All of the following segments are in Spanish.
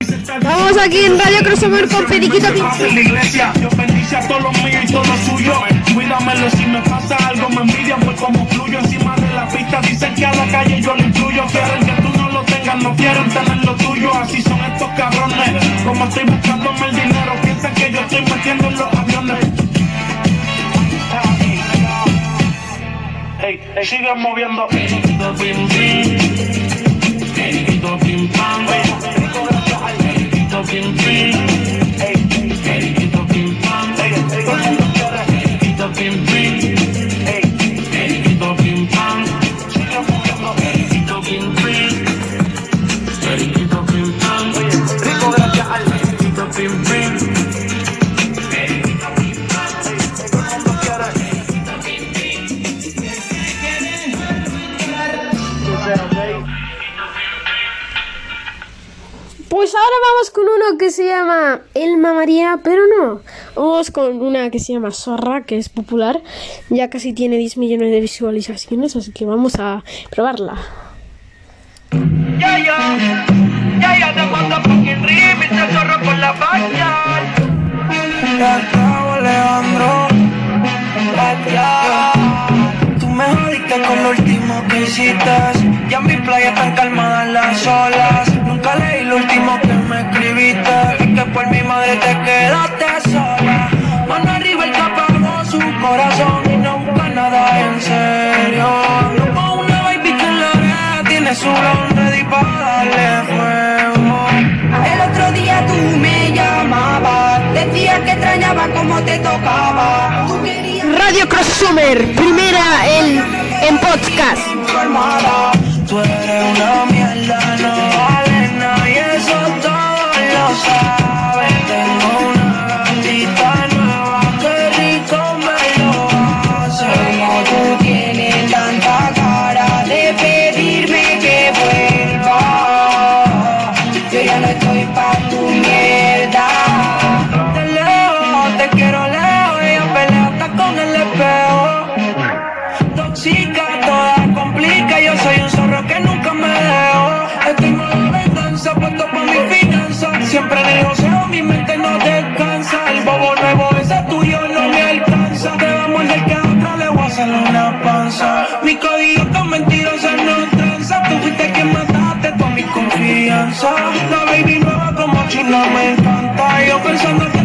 Estamos aquí en Radio Crossover con Periquito iglesia. Dios bendice a todos los míos y todo lo suyo. Cuídamelo si me pasa algo, me envidian por cómo fluyo encima de la pista. Dicen que a la calle yo le influyo. Quieren que tú no lo tengas, no quieren tener lo tuyo. Así son estos cabrones. Como estoy buscándome el dinero, piensan que yo estoy metiendo en los aviones. Hey, hey, sigue moviendo. me. Pues ahora vamos con uno que se llama Elma María, pero no. Vamos con una que se llama Zorra, que es popular. Ya casi tiene 10 millones de visualizaciones, así que vamos a probarla. Ya, ya, ya, ya te mando fucking remix, te zorro por la baña. Ya acabo, Alejandro. Ya. Tú me jodiste con lo último que hiciste. Ya en mi playa están calmadas las olas. Nunca leí lo último que me escribiste. Y que por mi madre te quedaste sola. Mano arriba el que apagó su corazón y no busca nada en serio. No con una baby que en la oreja tiene su blonde ready para darle fuego. El otro día tú me llamabas, decías que extrañaba como te tocaba. Tú querías Radio Crossover, primera en, en podcast. La baby nueva como chula me encanta. Yo pensando que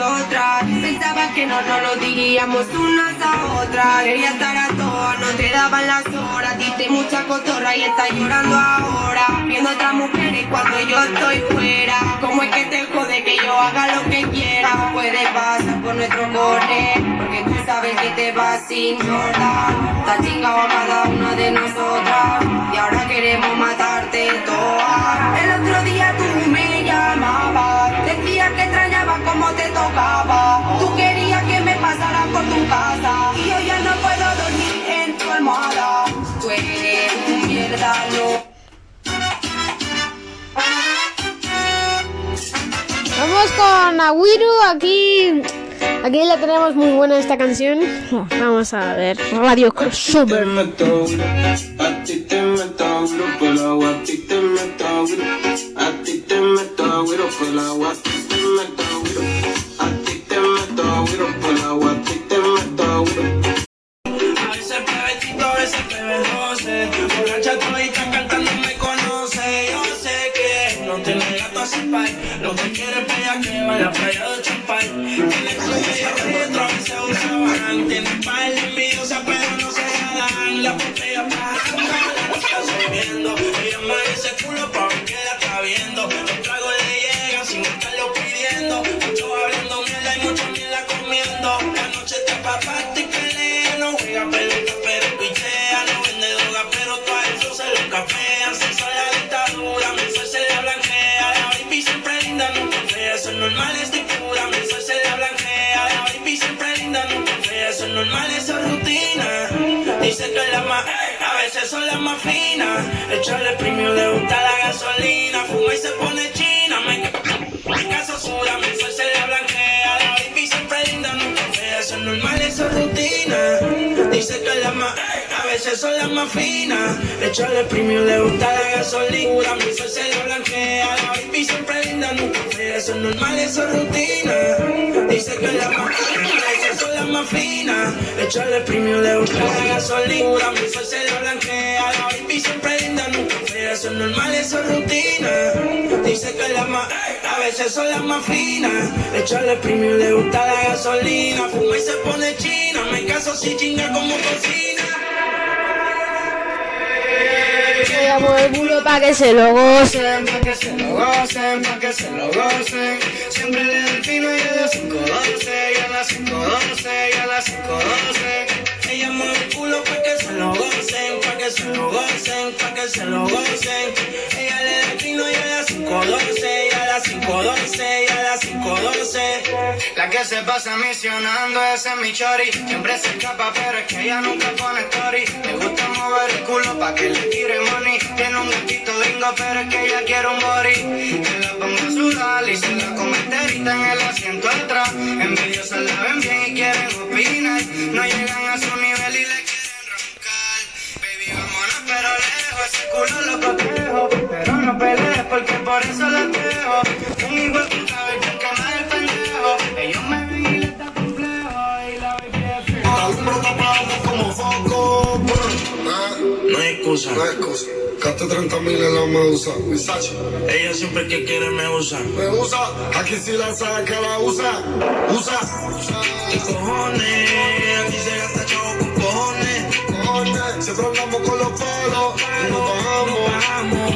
nosotras. Pensaba que no nos lo diríamos unas a otras. Quería estar a todas, no te daban las horas. Diste mucha cotorra y estás llorando ahora. Viendo otras mujeres cuando yo estoy fuera. ¿Cómo es que te jode que yo haga lo que quiera? Puede pasar por nuestro corre, porque tú sabes que te vas sin llorar. Está chingado a cada una de nosotras. Y ahora queremos matarte todas. El otro día como te tocaba. Tú querías que me pasara por tu casa. Y yo ya no puedo dormir en tu almohada. Tú eres un mierda, no. Vamos con Aguiru, aquí, aquí la tenemos muy buena esta canción. Vamos a ver, Radio Crossover. A ti te meto el agua, a ti te meto a ti te meto el agua, la. Tiene par de envidiosas, pero no se dan. La botella para Eso es normal, estoy pura, mi sol se la blanquea. La baby siempre linda, nunca fea. Eso es normal, eso es rutina. Dice que la más, a veces son las más finas. Echarle premio le gusta la gasolina. Fuma y se pone china. Me normal, eso es rutina. Dice que la más, a veces son las más finas. Echarle premio le gusta la gasolina. Mi sol se la blanquea. La baby siempre linda, nunca. Eso es normal, eso es rutina. Son las. Echarle premio le gusta la gasolina. Mi sol se la blanquea. La baby siempre linda, nunca fea. Eso es normal, eso es rutina. Dice que la más, a veces son las más finas. Echarle premio le gusta la gasolina. Fuma y se pone china. Me caso si chinga como cocina. Me llamo el culo pa' que se lo gocen. Pa' que se lo gocen, pa' que se lo gocen. Siempre le doy fino y a las 5.12, y a las 5.12, y a las 5.12. Ella mueve el culo pa' que se lo gocen, se lo gocen, pa' que se lo gocen. Ella le da y a las 5.12, y a las 5.12, y a las 5.12. La que se pasa misionando, ese es mi chori. Siempre se escapa, pero es que ella nunca pone story. Le gusta mover el culo pa' que le tire money. Tiene un gatito gringo, pero es que ella quiere un body. Que la ponga a sudar y se la come enterita en el asiento atrás. Envidiosas la ven bien y quieren opinar. No llegan a su nivel Ese culo lo cotejo. Pero no pelees porque por eso la dejo. Un igual puta vez que quema el pendejo. Ellos me ven y les da complejo. Y la baby. Alumbro tapamos como foco. brr. Ah, No hay excusa. No hay excusa. Gaste 30 mil en la medusa. Versace. Ella siempre que quiere me usa. Me usa. Aquí si la saca la usa. Usa. ¿Qué cojones? Aquí se gasta chavo con cojones. Cojones. Siempre andamos con palos. Y nos bajamos. Damos.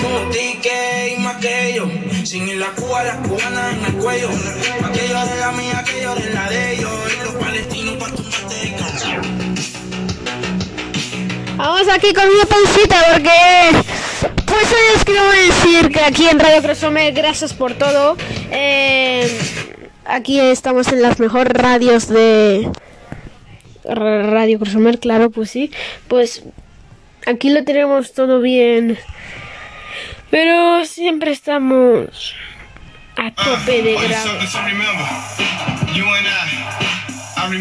Somos tickets y más que ellos. Sin ir la Cuba, las cubanas en el cuello. Aquello de la mía, aquello de la de ellos. Y los palestinos para tumbarte de canción. Vamos aquí con mi pancita porque... Pues hoy os quiero decir que aquí en Radio Crosome, gracias por todo. Eh, aquí estamos en las mejores radios de... Ra- Radio Crosomer, claro, pues sí. Pues aquí lo tenemos todo bien. Pero siempre estamos a tope de Only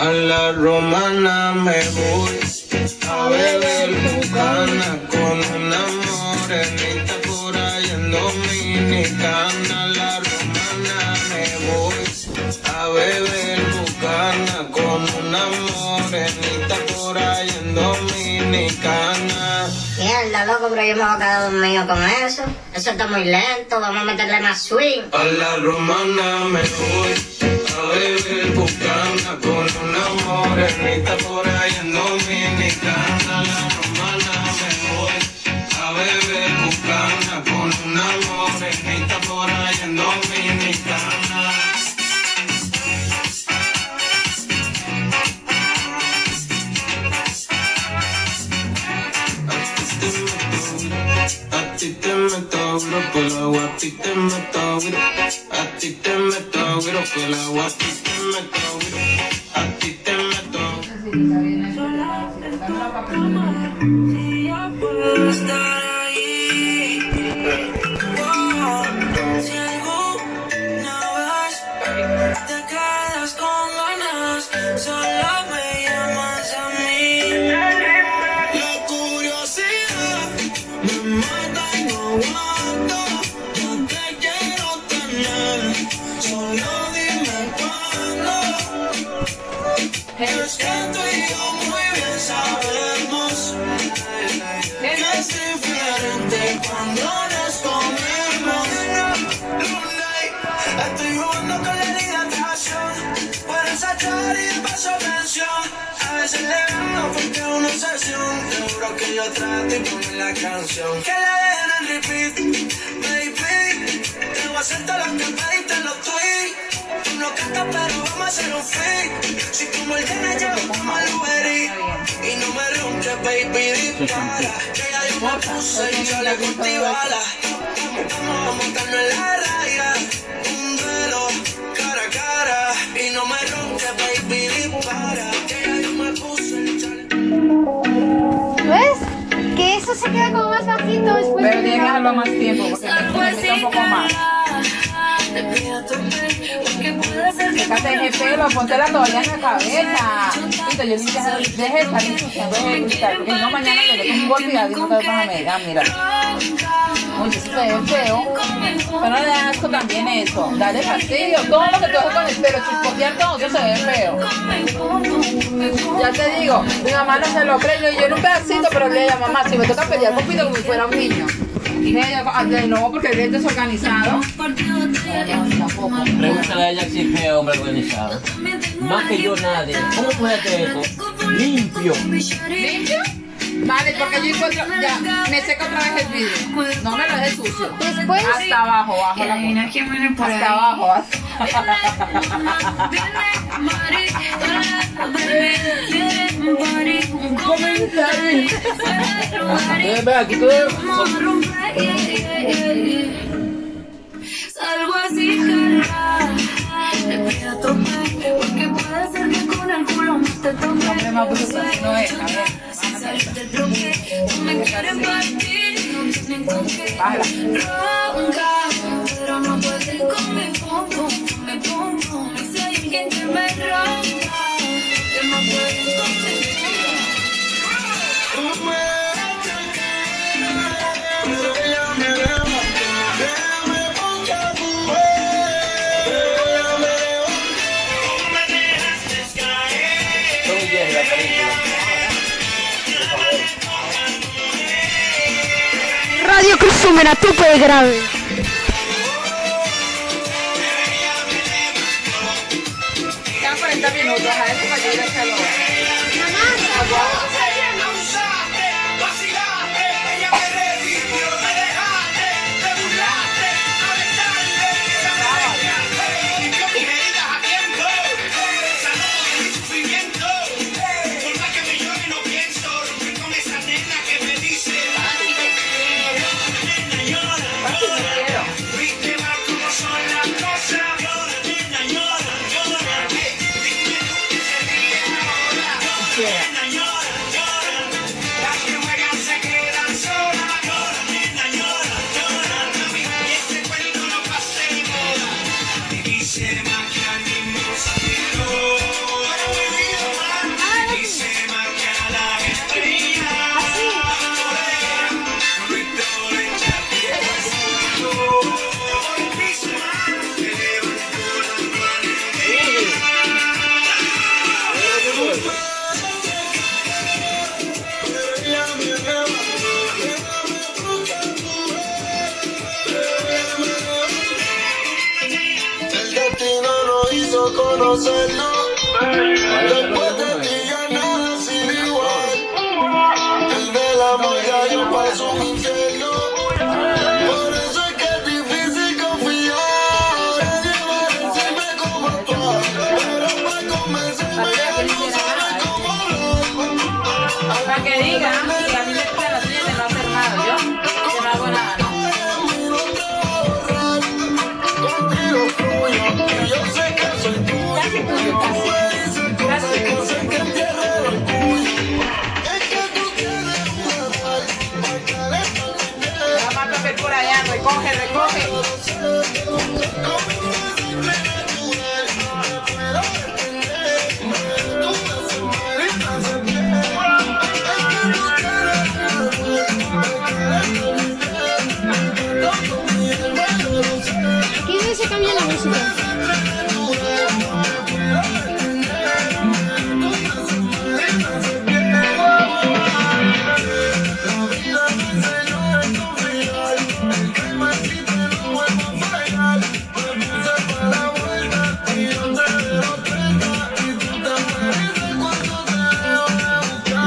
A la romana me voy a beber bucana con una morenita por ahí en Dominicana. A la romana me voy a beber bucana con una morenita por ahí en Dominicana. Mierda, loco, pero yo me voy a quedar dormido con eso. Eso está muy lento, vamos a meterle más swing. A la romana me voy beber con una morenita por ahí Güiro por el agua. A ti te meto güiro. A ti te meto güiro por el agua. A ti te meto güiro. A ti te meto. Si yo puedo estar ahí. Oh, si alguna vez te quedas con ganas, solo yo y la canción. Que la dejen en repeat, baby. Te voy a hacer que pediste en los tweets. Tú no cantas, pero vamos a hacer un fit. Si como el DNA llevamos al Uber. Y no me ronques, baby, dispara. Que ya yo me puse y yo le corté bala. Vamos a montarnos en la se queda como más bajito después Pero de tienes que la- dejarlo más tiempo porque me necesita un poco más. Te pido a tope, porque puede ser que Fíjate ese pelo, ponte la toalla en la cabeza. Listo, yo dije, deje de estar ensuciando el cristal, porque si no mañana le doy un golpe y a no te vas a mira. Se ve feo. Pero no le da asco también eso. Dale fastidio. Todo lo que tú haces con el pelo, chispotear todo, eso se ve feo. Ya te digo, mi mamá no se lo cree. Yo, en un pedacito, pero le digo, mamá, si me toca pelear con como si fuera un niño. Ella, "Ah, de nuevo, porque él es desorganizado. Pregúntale a ella si es feo hombre organizado. Más que yo nadie. ¿Cómo puede hacer eso? Limpio. ¿Limpio? Vale, porque yo encuentro, ya, me seca otra vez el vidrio. No me lo dejes sucio. Después- Hasta abajo, bajo la Adivina quién viene por Hasta ahí. abajo. aquí todo- Salgo así. Le pido a tope, porque que con Hombre, más no es. A ver, me quieren partir, no tienen con qué roncar, pero no pueden con mi si hay alguien que me ronca, Cruz Sumera, tope de grave.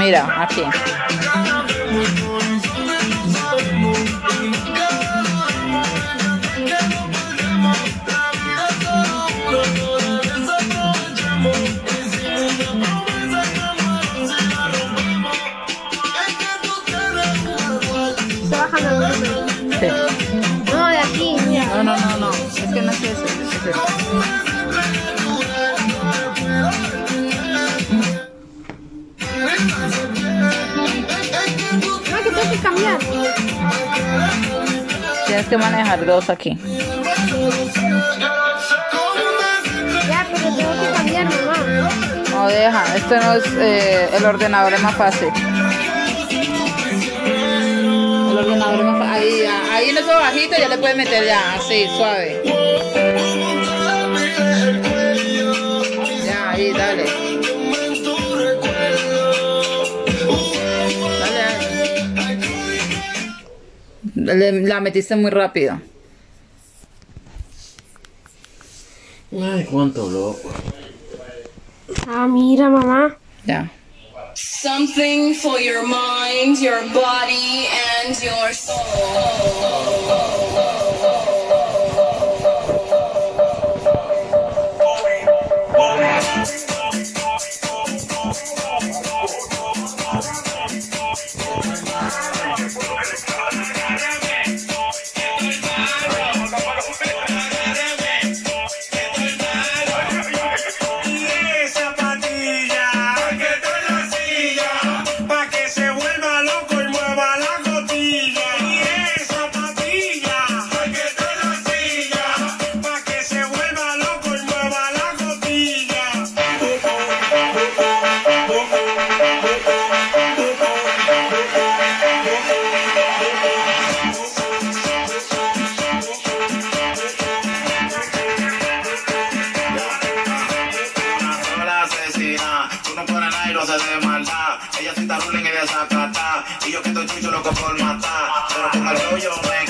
Mira, aquí. Que manejar dos aquí. Ya, pero tengo que cambiar, mamá. No deja. Este no es. eh, el ordenador es más fácil. El ordenador es más fácil. Ahí, ahí en eso bajito ya le puedes meter ya. Así, suave. Le- La metiste muy rápido. Ay, cuánto loco. Ah, mira, mamá. Ya. Something for your mind, your body, and your Esa y yo que estoy chucho loco por matar. Pero con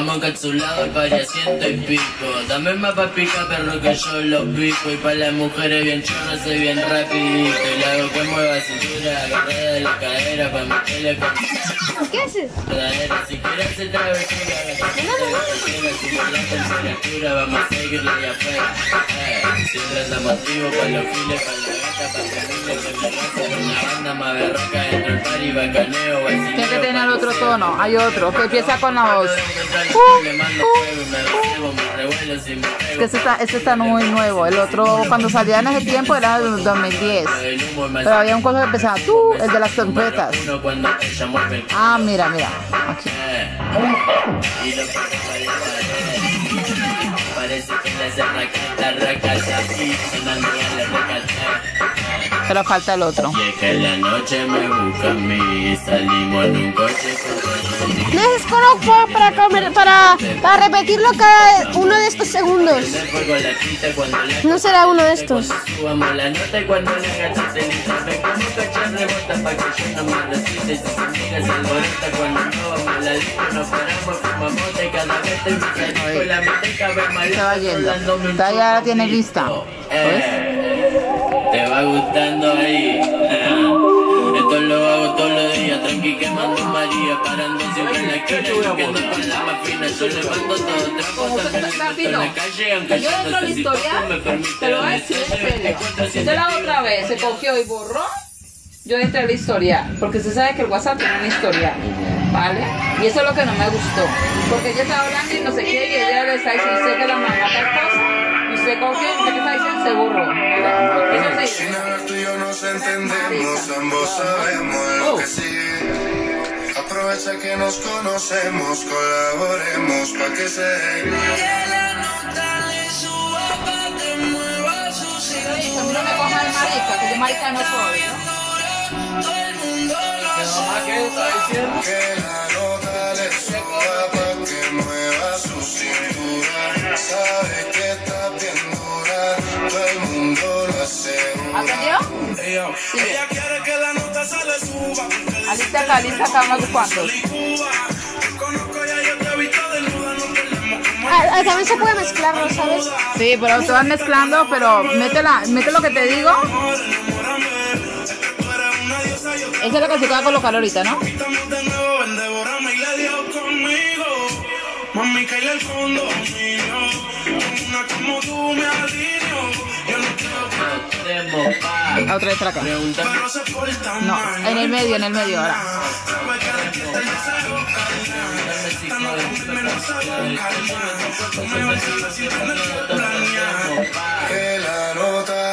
Vamos encapsulados para asiento y pico. Dame más pa' pica, perro, que yo lo pico. Y para las mujeres bien chorras soy bien rapidito. Y le hago que mueva cintura, de la cadera pa' meterle con ¿Qué haces? verdadera. Si quieres hacer travesura, agarrate si por la temperatura, vamos a seguirle allá afuera. Eh, siempre anda motivo pa' los files, pa' la gata, pa' familia, pa' la raza, pa' una banda más berraca dentro del party, bacaneo, vacileo, Tiene que tener otro tono. Hay otro que empieza con la voz. me Es pego. que está, está muy nuevo. El otro, cuando salía en ese tiempo, era del 2010. El humo me Pero había un cosa que empezaba tú, el de las trompetas. Ah, mira, mira. Aquí. eh. Parece que Pero falta el otro. Y es que en la noche me busca a mí, salimos en un coche con Necesito para comer, para, para repetirlo cada uno de estos segundos. No será uno de estos. se va yendo. Ya la tiene lista. Eh, te va gustando ahí. Esto lo hago todos los días, tranqui quemando María, parando siempre en la esquina, choqueando con la más fina. Yo levanto todo trapo, también levanto en la calle, aunque Yo yo dentro no del sé si poco historial, te lo voy a la decir en serio. 24, Si usted la otra vez se cogió y borró, yo entré al historial. Porque usted sabe que el WhatsApp tiene un historial. ¿Vale? Y eso es lo que no me gustó. Porque ella estaba hablando y no sé qué, y ella le está diciendo que la mamá tal cosa. Usted ¿qué, ¿qué está diciendo ese burro? Eso sí. Sin hablar tú y yo nos entendemos, ambos sabemos lo que sigue. Aprovecha que nos conocemos, colaboremos pa' que se dé. A mí no me coja de marica, que yo marica no soy. Que la nota le suba pa' que mueva su cintura. Sabe que yo te he visto desnuda, no peleemos como Ah, ah, también se puede mezclarlo, ¿sabes? Sí, pero te vas mezclando, pero mete, la, mete lo que te digo. Esa es la que se va a colocar ahorita, ¿no? Mami, cae al fondo mío. Una como tú me alineo. A otra vez No, en el medio, en el medio ahora.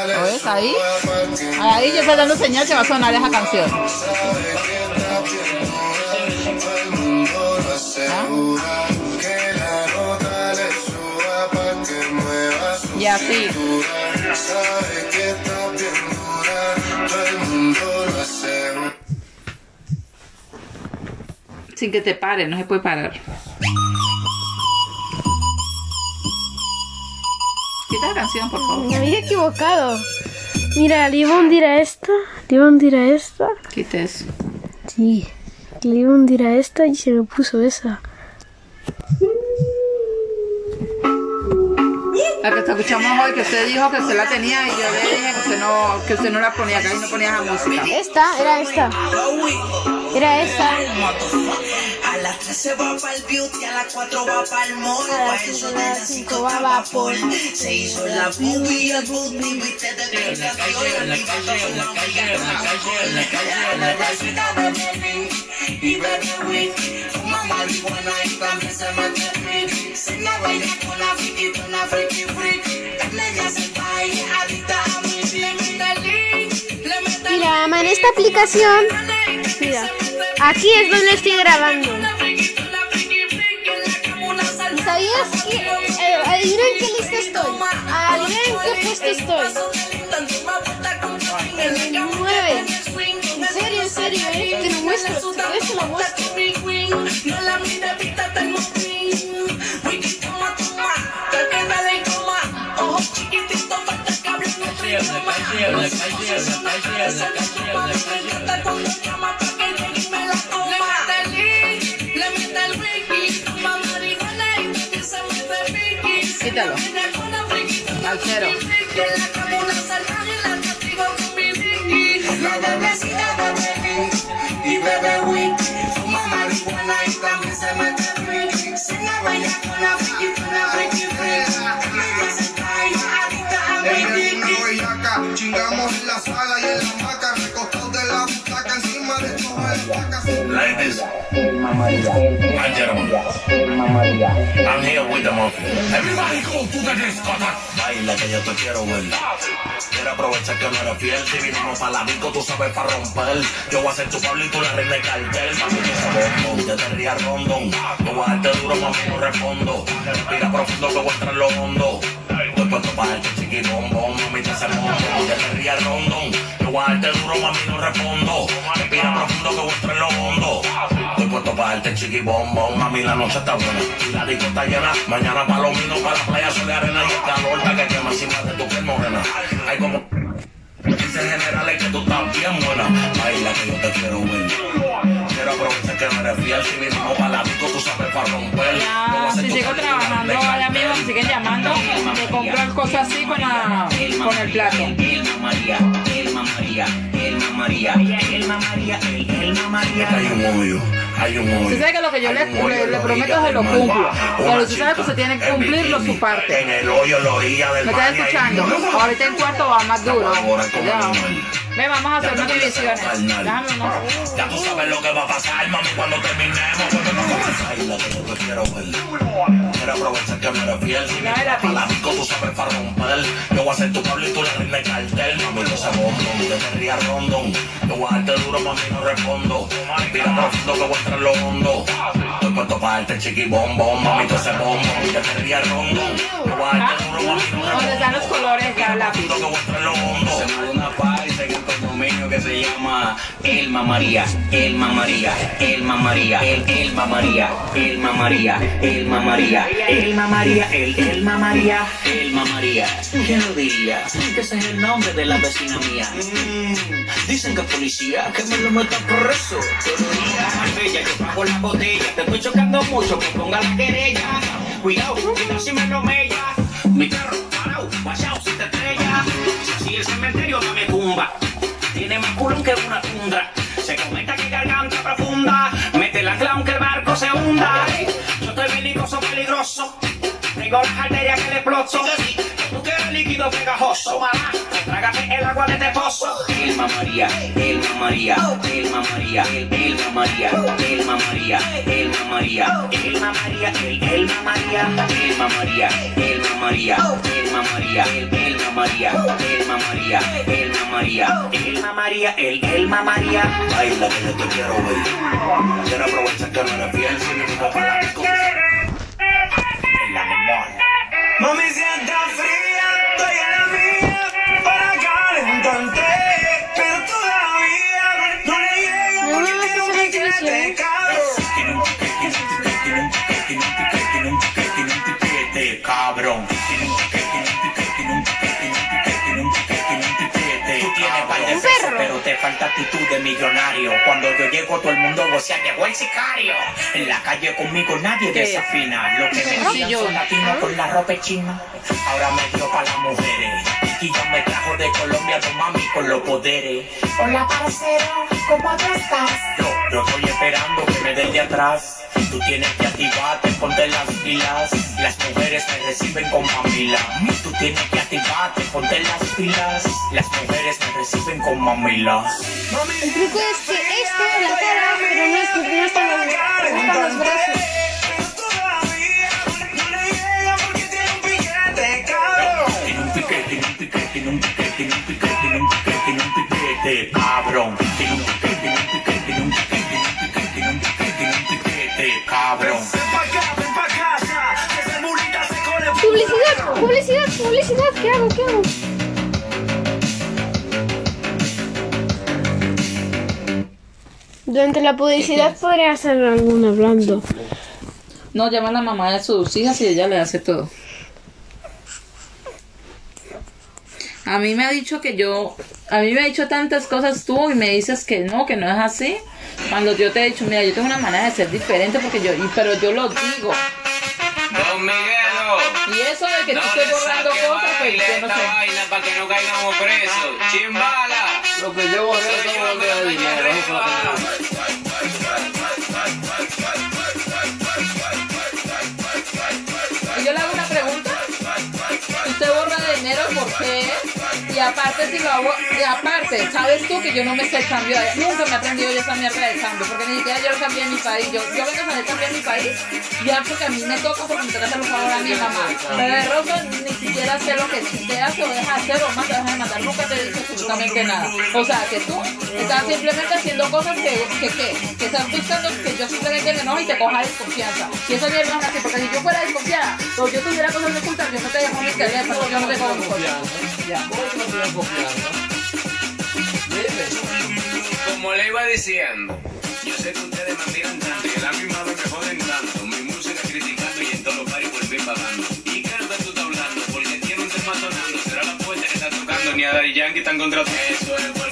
¿Lo ves ahí? Ahí yo estoy dando señal que va a sonar esa canción. sabe que está Sin que te pare, no se puede parar. Quita la canción, por favor. Me había equivocado. Mira, le iba a hundir a esta, le iba a hundir a esta. Quita eso. Sí, le iba a hundir a esta y se me puso esa. La que escuchamos hoy, que usted dijo que usted la tenía y yo le dije que usted no, que usted no la ponía, que ahí no ponía esa música. Esta, era esta. Era esta. A las 3 se va para el beauty, a las 4 va para el mall. A las eso de las las cinco 5 va va vapor. vapor. Se hizo la boobie, el booty, viste de En la calle, en la calle, en la calle, en la calle, en la calle, en la calle. y bebe weed. Fuma marihuana y también se mete freak. Se la baila con la friki, con la friki freak. Ella se baila, adicta a mí. Le mete link, le mete Mira, ama, en esta aplicación, mira, aquí es donde estoy grabando. Que, eh, adivina en qué lista estoy? Adivina en qué puesto estoy. El 9. En serio, en serio, eh. Te lo muestro, te lo la la la la la la. Quítalo. Al cero. En la Ladies and gentlemen, I'm here with the monkey. Everybody go to the discotheque. Baila que yo te quiero ver. Quiero aprovechar que no eres fiel. Si vinimos para la disco, tú sabes para romper. Yo voy a ser tu Pablo y tú la reina del cartel. Mami, que bombón, yo te ría rondón. Yo voy a darte duro, mami, no respondo. Respira profundo que voy a entrar en lo hondo. Estoy puesto para darte chiqui bombón, mami, te hace bombón. Yo te ría rondón. Yo voy duro, mami, no respondo. Respira profundo que voy en lo hondo. Estoy puesto para darte chiqui bombón, mami, la noche está buena. Y la disco está llena. Mañana palomino para la playa, sol de arena y el calor está que quema encima de tu piel morena. Hay como... Dicen generales que tú estás bien buena. Baila que yo te quiero ver. Que fiel. Si para tú sabes para romper. Ya, trabajando, allá mismo me siguen llamando, me compran cosas así con, la, con el plato. Elma María, Elma María, Elma María, Elma María, Elma María. Hay un hoyo, hay un hoyo. Usted sabe que lo que yo le, le- le prometo se lo cumplo. Pero usted sabe que usted tiene que cumplirlo su parte. En el hoyo, del ¿Me está escuchando? Ahorita en cuarto va más duro. Ahora Ya. Ve, vamos a hacer unas divisiones. Déjame unos. Ya tú sabes lo que va a pasar, mami, cuando terminemos. Cuando nos comenzamos. Ay, la que yo quiero ver. Quiero aprovechar que me eres fiel. Si Dame la vienes pa' la disco, tú sabes para romper. Yo voy a ser tu Pablo y tú la reina de cartel. Mami, yo sé bombón, yo te ría rondón. Yo voy a darte duro, mami, no respondo. Respira profundo que voy a entrar lo hondo. Estoy puesto para darte chiqui bombón. Mami, tú ese bombón, yo te ría rondón. Yo voy a darte duro, mami, no ¿Dónde están los colores? Respondo. Que voy a entrar lo hondo. Se llama Elma María, Elma María, Elma María, El, Elma María, Elma María, Elma María, Elma María, El, Elma María, Elma María. ¿Quién lo diría? Que ese es el nombre de la vecina mía. Mm, dicen que policía, que me lo metan por eso. Pero mira, más bella, yo pago la botella. Te estoy chocando mucho, que ponga la querella. Cuidado, cuidado si me lo. Mi carro parado, guachao si te estrella. Si el cementerio no me tumba. Tiene más culo que una tundra. Se comenta que garganta profunda. Mete la clown que el barco se hunda. Yo estoy belicoso, peligroso. Tengo las arterias que le exploto. Tú quieres líquido pegajoso. Malá, trágate el agua de este pozo. Elma María, Elma María, Elma María, Elma María, Elma María, Elma María, Elma María, Elma María, Elma María, Elma María, Elma María, Elma María, Elma María, Elma María, Elma María, el Elma María. Baila que yo te quiero ver. Quiero aprovechar que no eres fiel. Si vienes falta actitud de millonario. Cuando yo llego, todo el mundo vocea, llegó el sicario. En la calle conmigo nadie ¿Qué? desafina. Lo que me decían yo. son latinos con la ropa china. Ahora me dio para las mujeres. Y ya me trajo de Colombia tu mami con los poderes. Hola, parcero, ¿cómo tú estás? Yo, yo estoy esperando que me den de atrás. Tú tienes que activarte, ponte las pilas. Las mujeres me reciben con mamila. Tú tienes que activarte, ponte las pilas. Las mujeres me reciben con mamila. El truco es que esto en la cara, pero no, es, no están los, están los brazos. Pero todavía no le llega porque tiene un piquete, cabrón. Tiene un piquete, tiene un piquete, tiene un piquete, tiene un piquete, tiene un piquete, tiene un piquete, cabrón. Tiene un piquete, Publicidad, publicidad. ¿Qué hago? ¿Qué hago? Durante la publicidad podría hacer algún hablando. No, llama a la mamá de sus hijas y ella le hace todo. A mí me ha dicho que yo, a mí me ha dicho tantas cosas tú y me dices que no, que no es así. Cuando yo te he dicho, mira, yo tengo una manera de ser diferente porque yo, y- pero yo lo digo. Don Y eso de que tú No estés le borrando cosas, pues yo no sé. vaina para que no caigamos presos. Chimbala. Lo que yo borré Soy todo lo de dinero. Aparte, si lo hago, y aparte, ¿sabes tú que yo no me sé el Nunca me he aprendido yo esa mierda del cambio, porque ni siquiera yo lo cambié en mi país. Yo, yo vengo a saber cambiar mi país, ya porque a mí me toca porque me toca hacer un favor a mi mamá. Pero de rojo ni siquiera sé lo que te hace o deja de hacer o más te deja de matar. Nunca te he dicho absolutamente nada. O sea, que tú estás simplemente haciendo cosas que, que, que, que estás buscando que yo simplemente me enojo y te coja desconfianza. Y esa mierda es así, porque si yo fuera desconfiada o yo tuviera cosas de ocultar, yo no te dejo mi teléfono, yo no te cosa. Como le iba diciendo, yo sé que ustedes me miran tanto y a la misma vez me joden tanto. Mi música criticando y en todos los paris por fin pagando. ¿Y que tú estás hablando? Porque tiene un tema sonando. Será la puerta que está tocando. Ni a Daddy Yankee están contratando. Eso es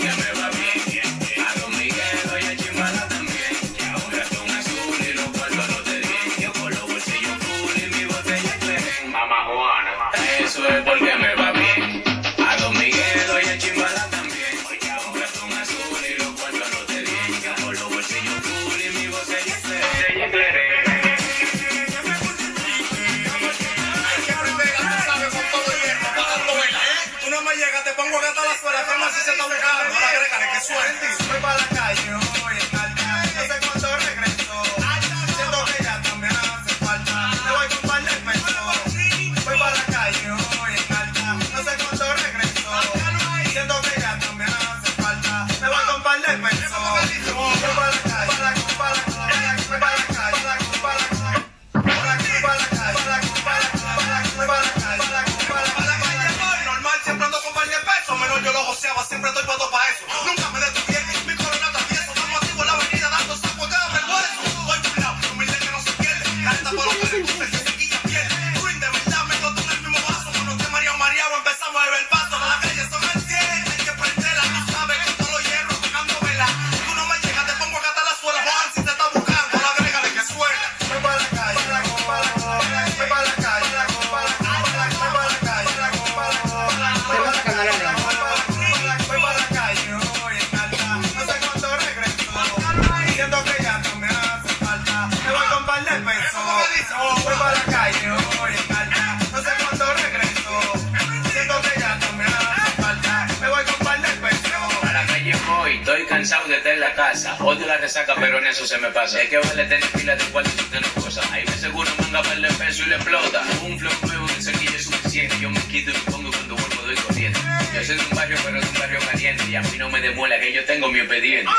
cansado de estar en la casa. Odio la resaca, pero en eso se me pasa. Es que vale tener pila de cuarto y tener cosas. Ahí me seguro manga par de peso y le explota. Un flow nuevo que se quille suficiente. Yo me quito y me pongo cuando vuelvo doy corriente. Yo soy de un barrio, pero de un barrio caliente. Y a mí no me demuela que yo tengo mi expediente.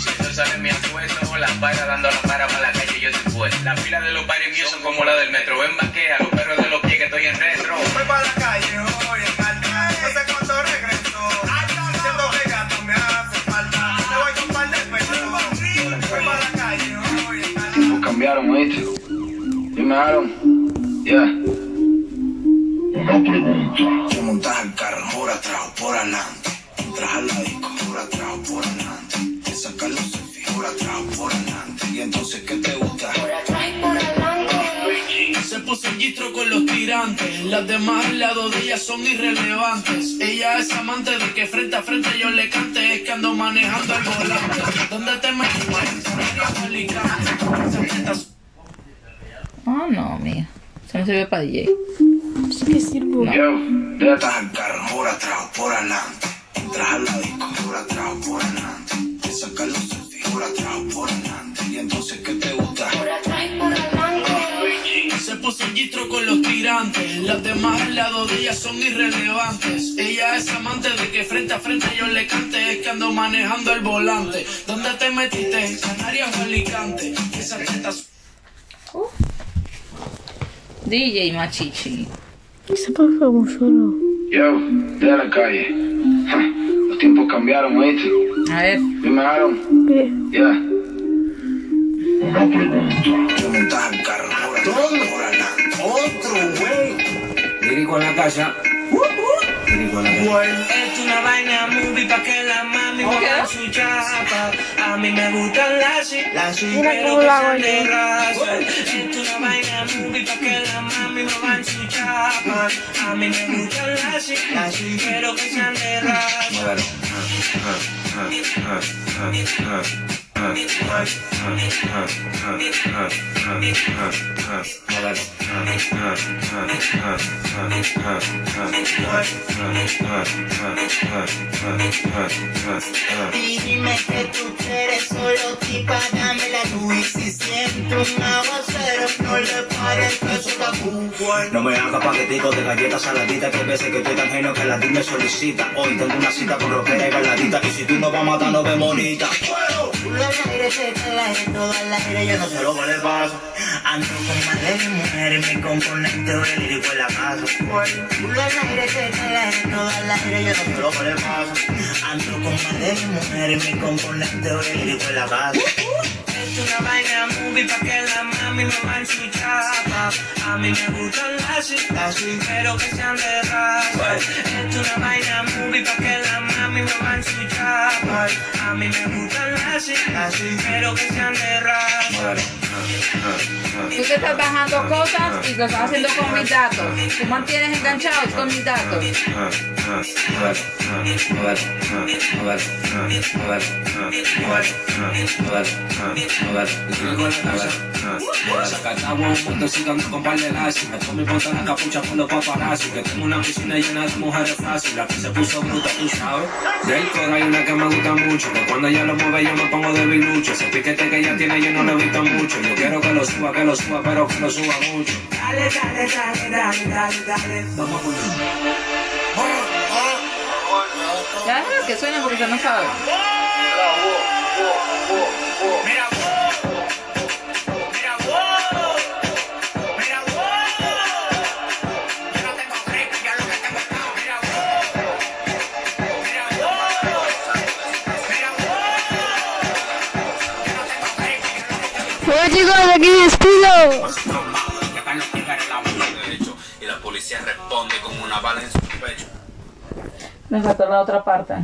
Si esto sale mi apuesto, las paras dando la para para la calle, yo estoy fuera. Las filas de los pares míos son como la del metro. Ven vaquea, los perros de los pies que estoy en retro. Para la cambiaron, ¿oíste? Dime, Aaron. Ya. Una pregunta. Te montas al carro por atrás o por adelante. Entras al disco por atrás o por adelante. Te sacas los selfies por atrás o por adelante. Y entonces, ¿qué te gusta? Por atrás y por Se puso el gistro con los tirantes. Las demás al lado de ella son irrelevantes. Ella es amante de que frente a frente yo le cante. Es que ando manejando el volante. ¿Dónde te metes? Oh, no, mía. Eso no sirve para DJ. Sí que sirvo. Yo, ya estás al carro por atrás o por adelante. Entras al disco por atrás o por adelante. Te sacas los selfies por atrás o por adelante. Y entonces, ¿qué te gusta? Por atrás y por Se puso el gistro con los tirantes. Las demás al lado de ella son irrelevantes. Ella es amante de que frente a frente yo le cante. Es que ando manejando el volante. ¿Dónde te metiste? Canarias o Alicante. Esas tetas. DJ Machichi. Se pasa como solo. Yo, de la calle. Los tiempos cambiaron, ¿oíste? A ver. Dime, Aaron. ¿Qué? Ya. Una pregunta. Te montas al carro por. Otro, güey. Lírico en la casa. Es una vaina movie pa' que la mami mueva su chapa. A mí me gustan las las Mira pero que de yo. raza. Es una vaina movie pa' que la mami mueva su chapa. A mí me gustan las las pero que sean de raza. Dime que tú quieres solo tipa, dame la luz y si siento un aguacero, no le pares que eso tabú. No me hagas paqueticos de galletas saladitas Que veces que estoy tan geno que la me solicita Hoy tengo una cita con ropera y bailadita Y si tú no vas a matar, no ves bonita Culo al aire, se te al aire, todo al aire, yo no sé lo que le pasa. Ando con más de mi mujer mi componente lírico en la casa. Culo al aire, se te al aire, todo al aire, yo no sé lo que le pasa. Ando con más de mi mujer mi componente lírico en la casa. Es una vaina movie pa' que la mami mueva su chapa. A mí me gustan las las pero que sean de raza. Es una vaina movie pa' que la mami mueva su chapa. A mí me gustan las las pero que sean de raza. Tú te estás bajando cosas y lo estás haciendo con mis datos. Tú mantienes enganchados con mis datos. Sacatabo, estoy cigando con par de lazo. Me tomo mi ponta la capucha con los paparazzi. Que tengo una piscina llena de mujeres fácil. La que se puso bruta, tú sabes. Del coro hay una que me gusta mucho. Que cuando ella lo mueve yo me pongo de bilucho. Ese piquete que ella tiene yo no lo he visto mucho. Yo quiero que lo suba, que lo suba, pero que lo suba mucho. Dale, dale, dale, dale, dale, dale. Vamos a poner. Ya déjalo que suene porque yo no sabe. Mira, mira, chicos, aquí me despido. Y la policía responde con una bala en su pecho. Me faltó la otra parte.